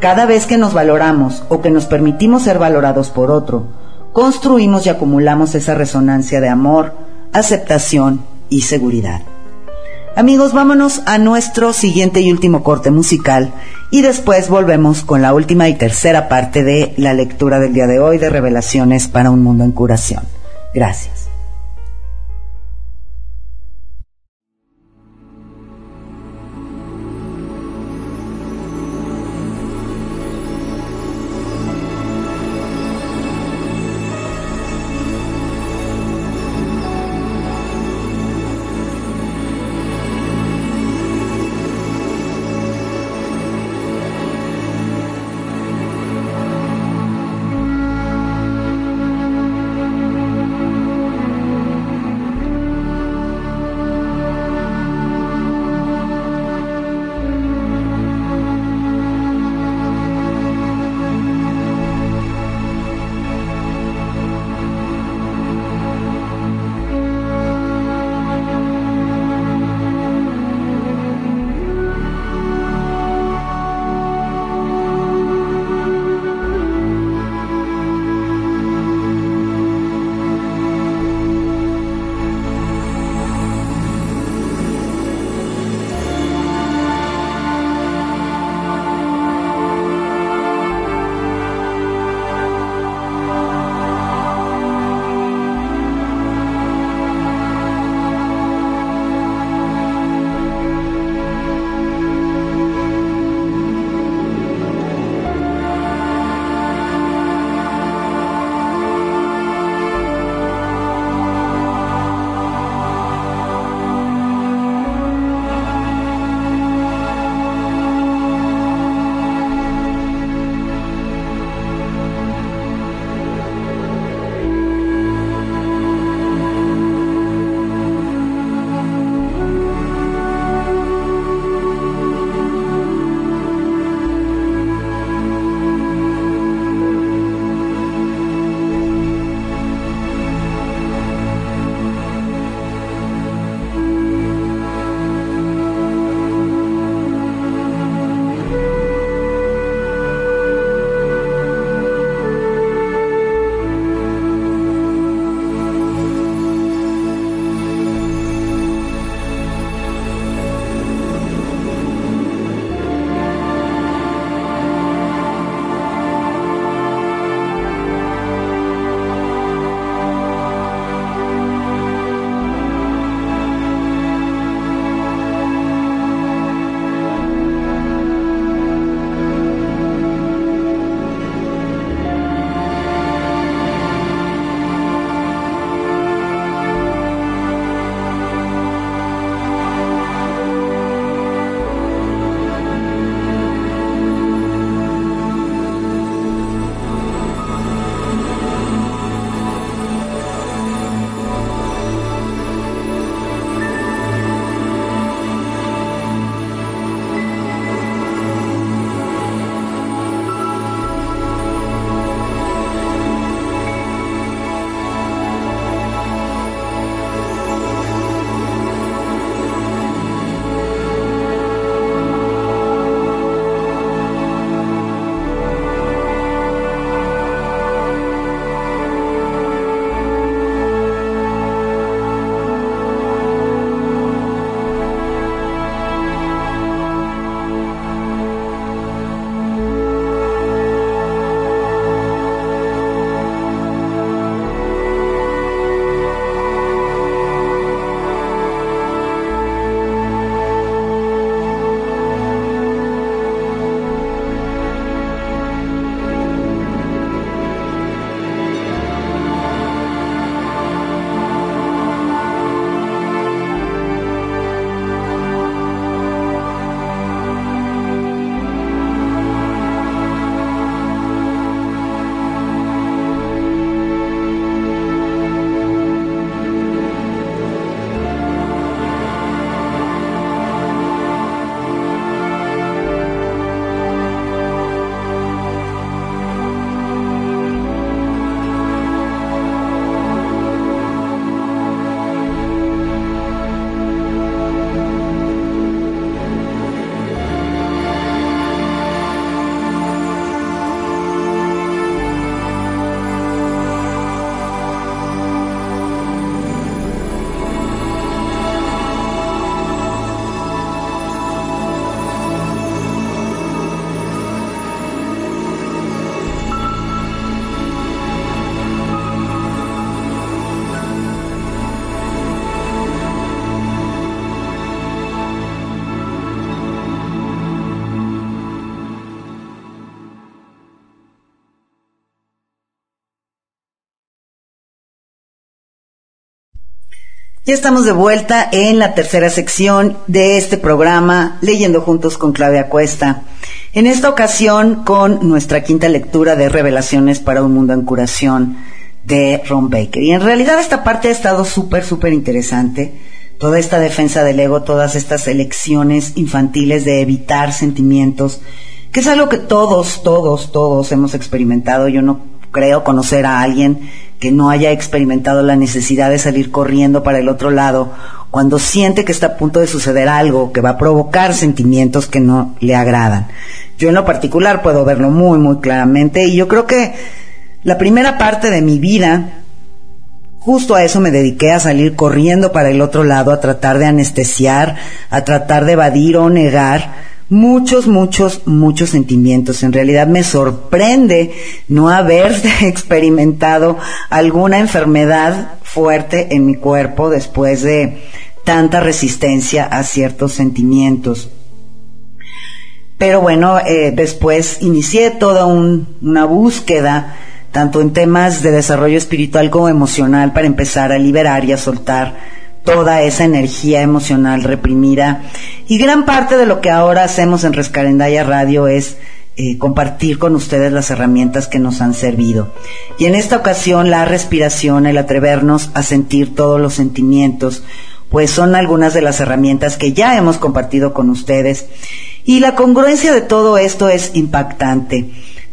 Cada vez que nos valoramos o que nos permitimos ser valorados por otro, construimos y acumulamos esa resonancia de amor, aceptación y seguridad. Amigos, vámonos a nuestro siguiente y último corte musical y después volvemos con la última y tercera parte de la lectura del día de hoy de Revelaciones para un Mundo en Curación. Gracias. Ya estamos de vuelta en la tercera sección de este programa, Leyendo Juntos con Claudia Cuesta. En esta ocasión con nuestra quinta lectura de Revelaciones para un Mundo en Curación de Ron Baker. Y en realidad esta parte ha estado súper, súper interesante. Toda esta defensa del ego, todas estas elecciones infantiles de evitar sentimientos, que es algo que todos, todos, todos hemos experimentado. Yo no creo conocer a alguien que no haya experimentado la necesidad de salir corriendo para el otro lado cuando siente que está a punto de suceder algo que va a provocar sentimientos que no le agradan. Yo en lo particular puedo verlo muy, muy claramente y yo creo que la primera parte de mi vida, justo a eso me dediqué a salir corriendo para el otro lado, a tratar de anestesiar, a tratar de evadir o negar muchos, muchos, muchos sentimientos. En realidad me sorprende no haber experimentado alguna enfermedad fuerte en mi cuerpo después de tanta resistencia a ciertos sentimientos. Pero bueno, eh, después inicié toda una búsqueda, tanto en temas de desarrollo espiritual como emocional, para empezar a liberar y a soltar toda esa energía emocional reprimida. Y gran parte de lo que ahora hacemos en Rescarendaya Radio es eh, compartir con ustedes las herramientas que nos han servido. Y en esta ocasión la respiración, el atrevernos a sentir todos los sentimientos, pues son algunas de las herramientas que ya hemos compartido con ustedes. Y la congruencia de todo esto es impactante.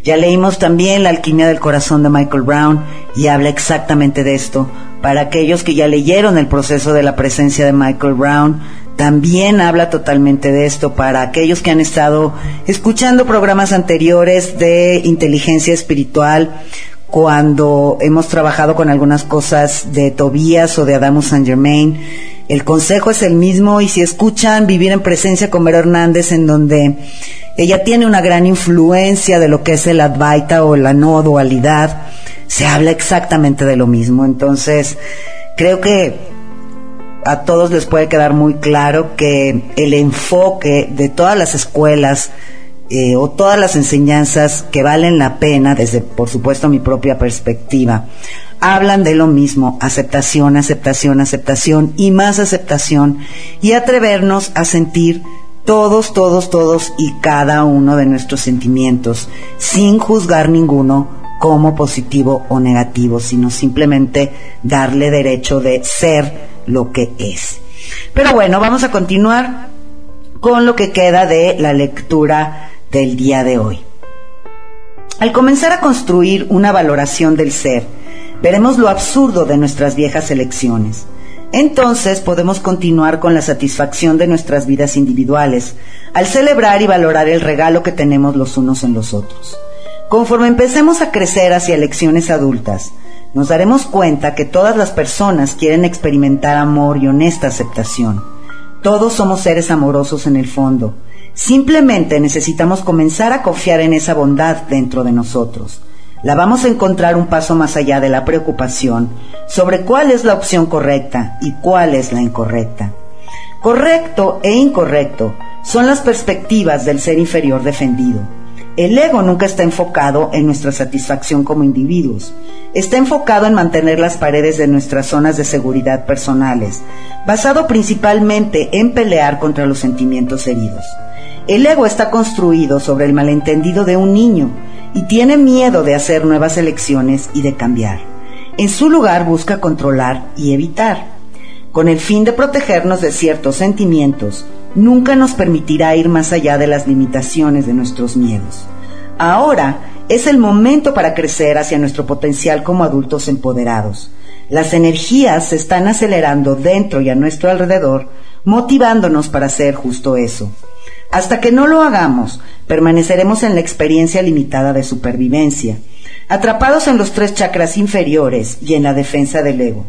Ya leímos también La alquimia del corazón de Michael Brown y habla exactamente de esto, para aquellos que ya leyeron el proceso de la presencia de Michael Brown, también habla totalmente de esto. Para aquellos que han estado escuchando programas anteriores de inteligencia espiritual, cuando hemos trabajado con algunas cosas de Tobías o de Adamus Saint Germain, el consejo es el mismo y si escuchan Vivir en Presencia con Vero Hernández, en donde ella tiene una gran influencia de lo que es el Advaita o la no dualidad, se habla exactamente de lo mismo. Entonces, creo que a todos les puede quedar muy claro que el enfoque de todas las escuelas eh, o todas las enseñanzas que valen la pena, desde por supuesto mi propia perspectiva, hablan de lo mismo, aceptación, aceptación, aceptación y más aceptación y atrevernos a sentir todos, todos, todos y cada uno de nuestros sentimientos sin juzgar ninguno como positivo o negativo, sino simplemente darle derecho de ser lo que es. Pero bueno, vamos a continuar con lo que queda de la lectura del día de hoy. Al comenzar a construir una valoración del ser, veremos lo absurdo de nuestras viejas elecciones. Entonces podemos continuar con la satisfacción de nuestras vidas individuales, al celebrar y valorar el regalo que tenemos los unos en los otros. Conforme empecemos a crecer hacia elecciones adultas, nos daremos cuenta que todas las personas quieren experimentar amor y honesta aceptación. Todos somos seres amorosos en el fondo. Simplemente necesitamos comenzar a confiar en esa bondad dentro de nosotros. La vamos a encontrar un paso más allá de la preocupación sobre cuál es la opción correcta y cuál es la incorrecta. Correcto e incorrecto son las perspectivas del ser inferior defendido. El ego nunca está enfocado en nuestra satisfacción como individuos. Está enfocado en mantener las paredes de nuestras zonas de seguridad personales, basado principalmente en pelear contra los sentimientos heridos. El ego está construido sobre el malentendido de un niño y tiene miedo de hacer nuevas elecciones y de cambiar. En su lugar busca controlar y evitar. Con el fin de protegernos de ciertos sentimientos, nunca nos permitirá ir más allá de las limitaciones de nuestros miedos. Ahora es el momento para crecer hacia nuestro potencial como adultos empoderados. Las energías se están acelerando dentro y a nuestro alrededor, motivándonos para hacer justo eso. Hasta que no lo hagamos, permaneceremos en la experiencia limitada de supervivencia, atrapados en los tres chakras inferiores y en la defensa del ego.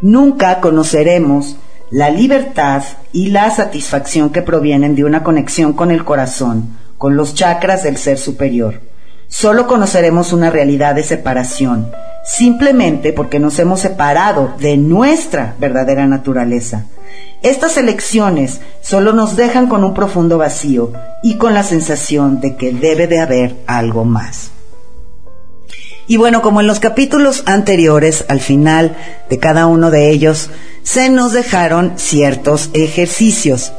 Nunca conoceremos la libertad y la satisfacción que provienen de una conexión con el corazón, con los chakras del ser superior. Solo conoceremos una realidad de separación, simplemente porque nos hemos separado de nuestra verdadera naturaleza. Estas elecciones solo nos dejan con un profundo vacío y con la sensación de que debe de haber algo más. Y bueno, como en los capítulos anteriores, al final de cada uno de ellos, se nos dejaron ciertos ejercicios.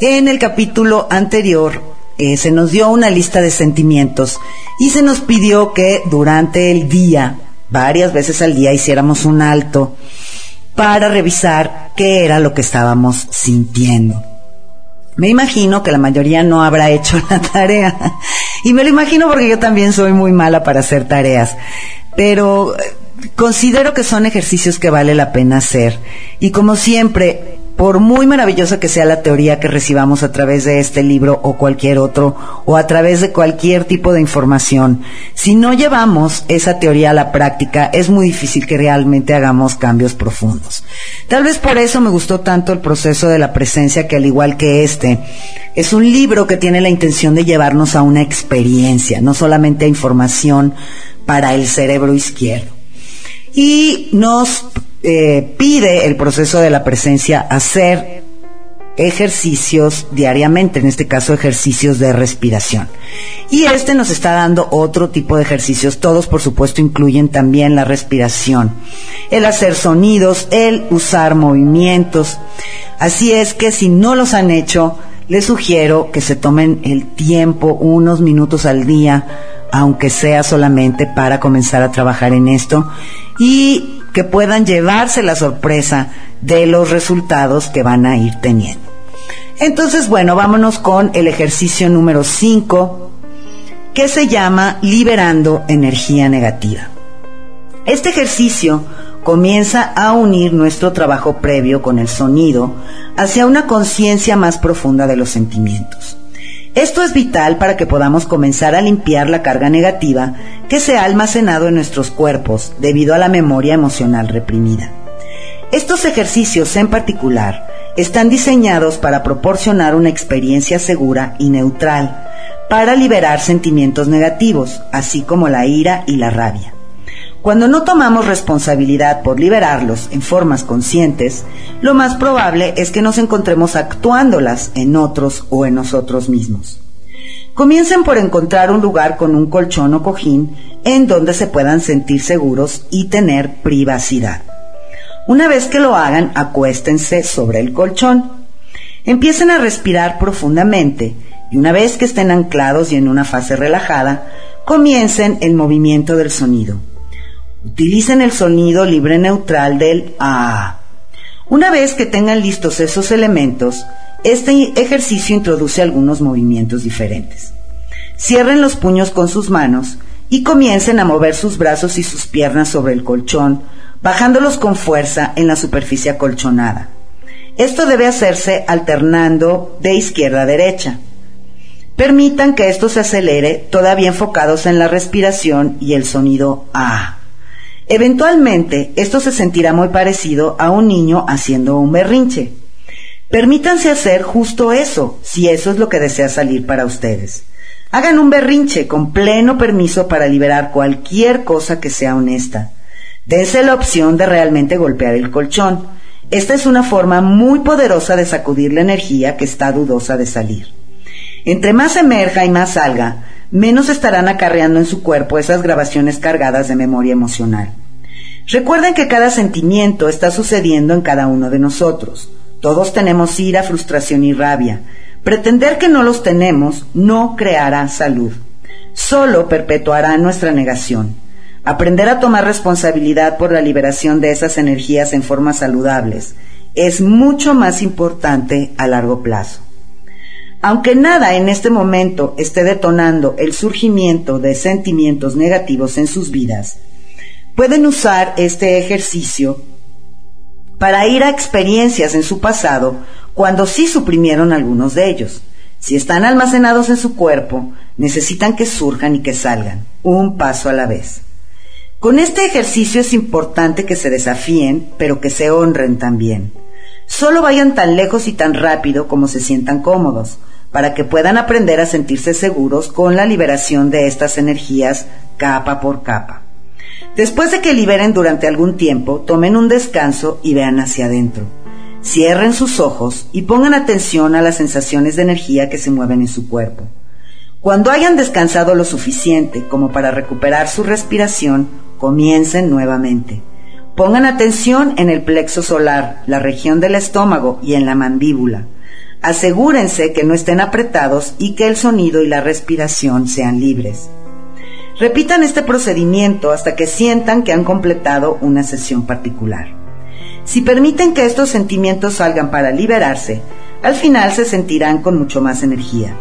En el capítulo anterior eh, se nos dio una lista de sentimientos y se nos pidió que durante el día, varias veces al día, hiciéramos un alto para revisar qué era lo que estábamos sintiendo. Me imagino que la mayoría no habrá hecho la tarea. Y me lo imagino porque yo también soy muy mala para hacer tareas. Pero eh, considero que son ejercicios que vale la pena hacer. Y como siempre, por muy maravillosa que sea la teoría que recibamos a través de este libro o cualquier otro, o a través de cualquier tipo de información, si no llevamos esa teoría a la práctica, es muy difícil que realmente hagamos cambios profundos. Tal vez por eso me gustó tanto el proceso de la presencia, que al igual que este, es un libro que tiene la intención de llevarnos a una experiencia, no solamente a información para el cerebro izquierdo. Y nos eh, pide el proceso de la presencia hacer ejercicios diariamente, en este caso ejercicios de respiración. Y este nos está dando otro tipo de ejercicios, todos por supuesto incluyen también la respiración, el hacer sonidos, el usar movimientos. Así es que si no los han hecho, les sugiero que se tomen el tiempo, unos minutos al día, aunque sea solamente para comenzar a trabajar en esto y que puedan llevarse la sorpresa de los resultados que van a ir teniendo. Entonces, bueno, vámonos con el ejercicio número 5, que se llama liberando energía negativa. Este ejercicio comienza a unir nuestro trabajo previo con el sonido hacia una conciencia más profunda de los sentimientos. Esto es vital para que podamos comenzar a limpiar la carga negativa que se ha almacenado en nuestros cuerpos debido a la memoria emocional reprimida. Estos ejercicios en particular están diseñados para proporcionar una experiencia segura y neutral, para liberar sentimientos negativos, así como la ira y la rabia. Cuando no tomamos responsabilidad por liberarlos en formas conscientes, lo más probable es que nos encontremos actuándolas en otros o en nosotros mismos. Comiencen por encontrar un lugar con un colchón o cojín en donde se puedan sentir seguros y tener privacidad. Una vez que lo hagan, acuéstense sobre el colchón. Empiecen a respirar profundamente y una vez que estén anclados y en una fase relajada, comiencen el movimiento del sonido. Utilicen el sonido libre neutral del A. Una vez que tengan listos esos elementos, este ejercicio introduce algunos movimientos diferentes. Cierren los puños con sus manos y comiencen a mover sus brazos y sus piernas sobre el colchón, bajándolos con fuerza en la superficie acolchonada. Esto debe hacerse alternando de izquierda a derecha. Permitan que esto se acelere todavía enfocados en la respiración y el sonido A. Eventualmente, esto se sentirá muy parecido a un niño haciendo un berrinche. Permítanse hacer justo eso, si eso es lo que desea salir para ustedes. Hagan un berrinche con pleno permiso para liberar cualquier cosa que sea honesta. Dense la opción de realmente golpear el colchón. Esta es una forma muy poderosa de sacudir la energía que está dudosa de salir. Entre más emerja y más salga, menos estarán acarreando en su cuerpo esas grabaciones cargadas de memoria emocional. Recuerden que cada sentimiento está sucediendo en cada uno de nosotros. Todos tenemos ira, frustración y rabia. Pretender que no los tenemos no creará salud. Solo perpetuará nuestra negación. Aprender a tomar responsabilidad por la liberación de esas energías en formas saludables es mucho más importante a largo plazo. Aunque nada en este momento esté detonando el surgimiento de sentimientos negativos en sus vidas, pueden usar este ejercicio para ir a experiencias en su pasado cuando sí suprimieron algunos de ellos. Si están almacenados en su cuerpo, necesitan que surjan y que salgan, un paso a la vez. Con este ejercicio es importante que se desafíen, pero que se honren también. Solo vayan tan lejos y tan rápido como se sientan cómodos, para que puedan aprender a sentirse seguros con la liberación de estas energías capa por capa. Después de que liberen durante algún tiempo, tomen un descanso y vean hacia adentro. Cierren sus ojos y pongan atención a las sensaciones de energía que se mueven en su cuerpo. Cuando hayan descansado lo suficiente como para recuperar su respiración, comiencen nuevamente. Pongan atención en el plexo solar, la región del estómago y en la mandíbula. Asegúrense que no estén apretados y que el sonido y la respiración sean libres. Repitan este procedimiento hasta que sientan que han completado una sesión particular. Si permiten que estos sentimientos salgan para liberarse, al final se sentirán con mucho más energía.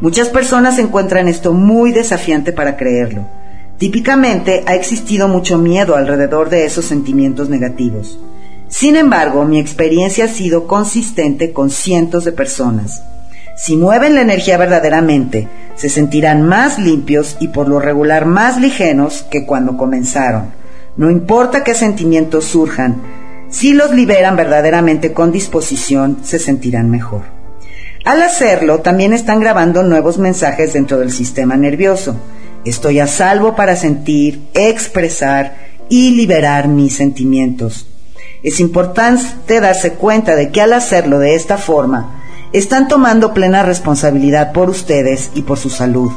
Muchas personas encuentran esto muy desafiante para creerlo. Típicamente ha existido mucho miedo alrededor de esos sentimientos negativos. Sin embargo, mi experiencia ha sido consistente con cientos de personas. Si mueven la energía verdaderamente, se sentirán más limpios y por lo regular más ligeros que cuando comenzaron. No importa qué sentimientos surjan, si los liberan verdaderamente con disposición, se sentirán mejor. Al hacerlo, también están grabando nuevos mensajes dentro del sistema nervioso. Estoy a salvo para sentir, expresar y liberar mis sentimientos. Es importante darse cuenta de que al hacerlo de esta forma, están tomando plena responsabilidad por ustedes y por su salud.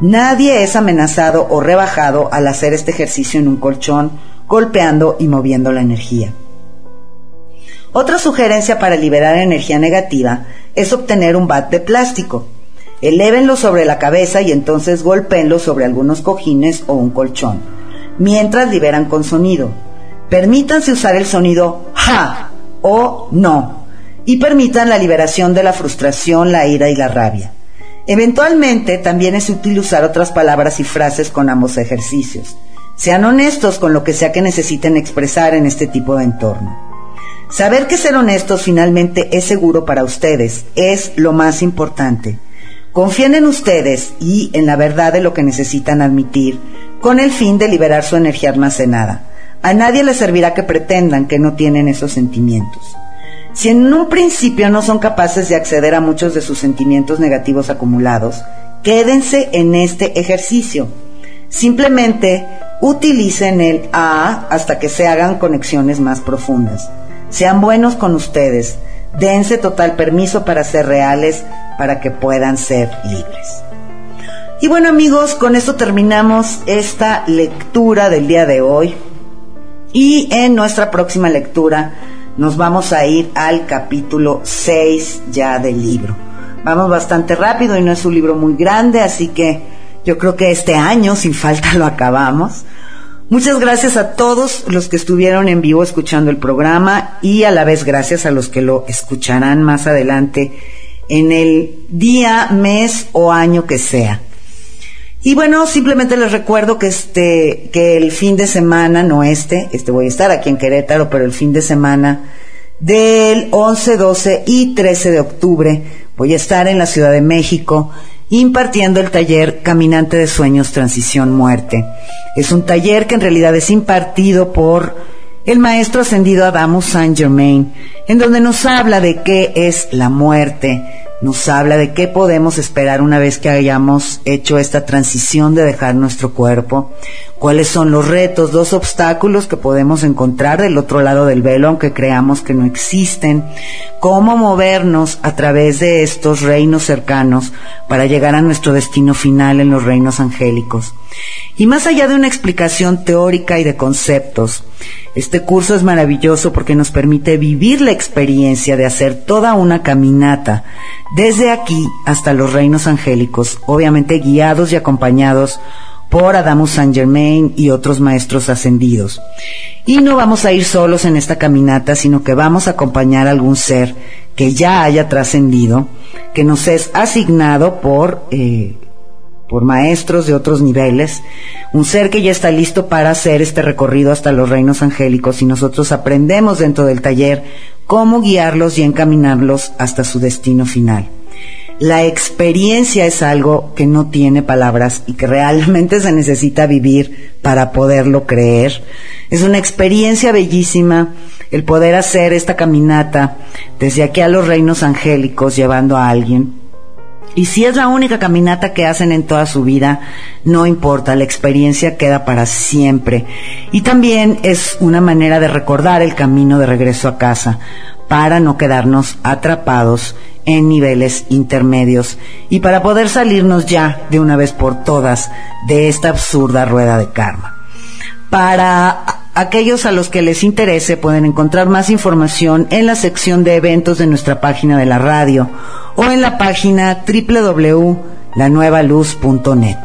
Nadie es amenazado o rebajado al hacer este ejercicio en un colchón, golpeando y moviendo la energía. Otra sugerencia para liberar energía negativa es obtener un bat de plástico. Elévenlo sobre la cabeza y entonces golpeenlo sobre algunos cojines o un colchón, mientras liberan con sonido. Permítanse usar el sonido ja o no y permitan la liberación de la frustración, la ira y la rabia. Eventualmente también es útil usar otras palabras y frases con ambos ejercicios. Sean honestos con lo que sea que necesiten expresar en este tipo de entorno. Saber que ser honestos finalmente es seguro para ustedes es lo más importante. Confíen en ustedes y en la verdad de lo que necesitan admitir con el fin de liberar su energía almacenada. A nadie le servirá que pretendan que no tienen esos sentimientos. Si en un principio no son capaces de acceder a muchos de sus sentimientos negativos acumulados, quédense en este ejercicio. Simplemente utilicen el A hasta que se hagan conexiones más profundas. Sean buenos con ustedes. Dense total permiso para ser reales, para que puedan ser libres. Y bueno amigos, con esto terminamos esta lectura del día de hoy. Y en nuestra próxima lectura nos vamos a ir al capítulo 6 ya del libro. Vamos bastante rápido y no es un libro muy grande, así que yo creo que este año sin falta lo acabamos. Muchas gracias a todos los que estuvieron en vivo escuchando el programa y a la vez gracias a los que lo escucharán más adelante en el día, mes o año que sea. Y bueno, simplemente les recuerdo que este, que el fin de semana, no este, este voy a estar aquí en Querétaro, pero el fin de semana del 11, 12 y 13 de octubre voy a estar en la Ciudad de México impartiendo el taller Caminante de Sueños, Transición, Muerte. Es un taller que en realidad es impartido por el maestro ascendido Adamus Saint Germain, en donde nos habla de qué es la muerte, nos habla de qué podemos esperar una vez que hayamos hecho esta transición de dejar nuestro cuerpo, cuáles son los retos, los obstáculos que podemos encontrar del otro lado del velo, aunque creamos que no existen, cómo movernos a través de estos reinos cercanos para llegar a nuestro destino final en los reinos angélicos. Y más allá de una explicación teórica y de conceptos, este curso es maravilloso porque nos permite vivir la experiencia de hacer toda una caminata desde aquí hasta los reinos angélicos, obviamente guiados y acompañados por Adamus Saint Germain y otros maestros ascendidos. Y no vamos a ir solos en esta caminata, sino que vamos a acompañar a algún ser que ya haya trascendido, que nos es asignado por eh, por maestros de otros niveles, un ser que ya está listo para hacer este recorrido hasta los reinos angélicos y nosotros aprendemos dentro del taller cómo guiarlos y encaminarlos hasta su destino final. La experiencia es algo que no tiene palabras y que realmente se necesita vivir para poderlo creer. Es una experiencia bellísima el poder hacer esta caminata desde aquí a los reinos angélicos llevando a alguien y si es la única caminata que hacen en toda su vida, no importa, la experiencia queda para siempre. Y también es una manera de recordar el camino de regreso a casa para no quedarnos atrapados en niveles intermedios y para poder salirnos ya de una vez por todas de esta absurda rueda de karma. Para Aquellos a los que les interese pueden encontrar más información en la sección de eventos de nuestra página de la radio o en la página www.lanuevaluz.net.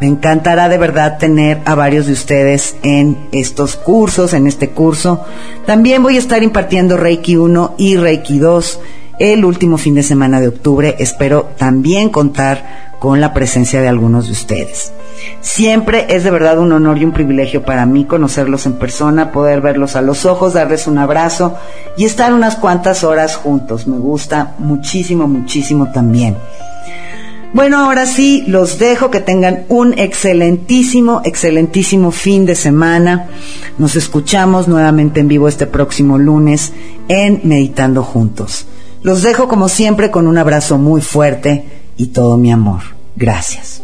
Me encantará de verdad tener a varios de ustedes en estos cursos, en este curso. También voy a estar impartiendo Reiki 1 y Reiki 2 el último fin de semana de octubre. Espero también contar con la presencia de algunos de ustedes. Siempre es de verdad un honor y un privilegio para mí conocerlos en persona, poder verlos a los ojos, darles un abrazo y estar unas cuantas horas juntos. Me gusta muchísimo, muchísimo también. Bueno, ahora sí, los dejo que tengan un excelentísimo, excelentísimo fin de semana. Nos escuchamos nuevamente en vivo este próximo lunes en Meditando Juntos. Los dejo como siempre con un abrazo muy fuerte y todo mi amor. Gracias.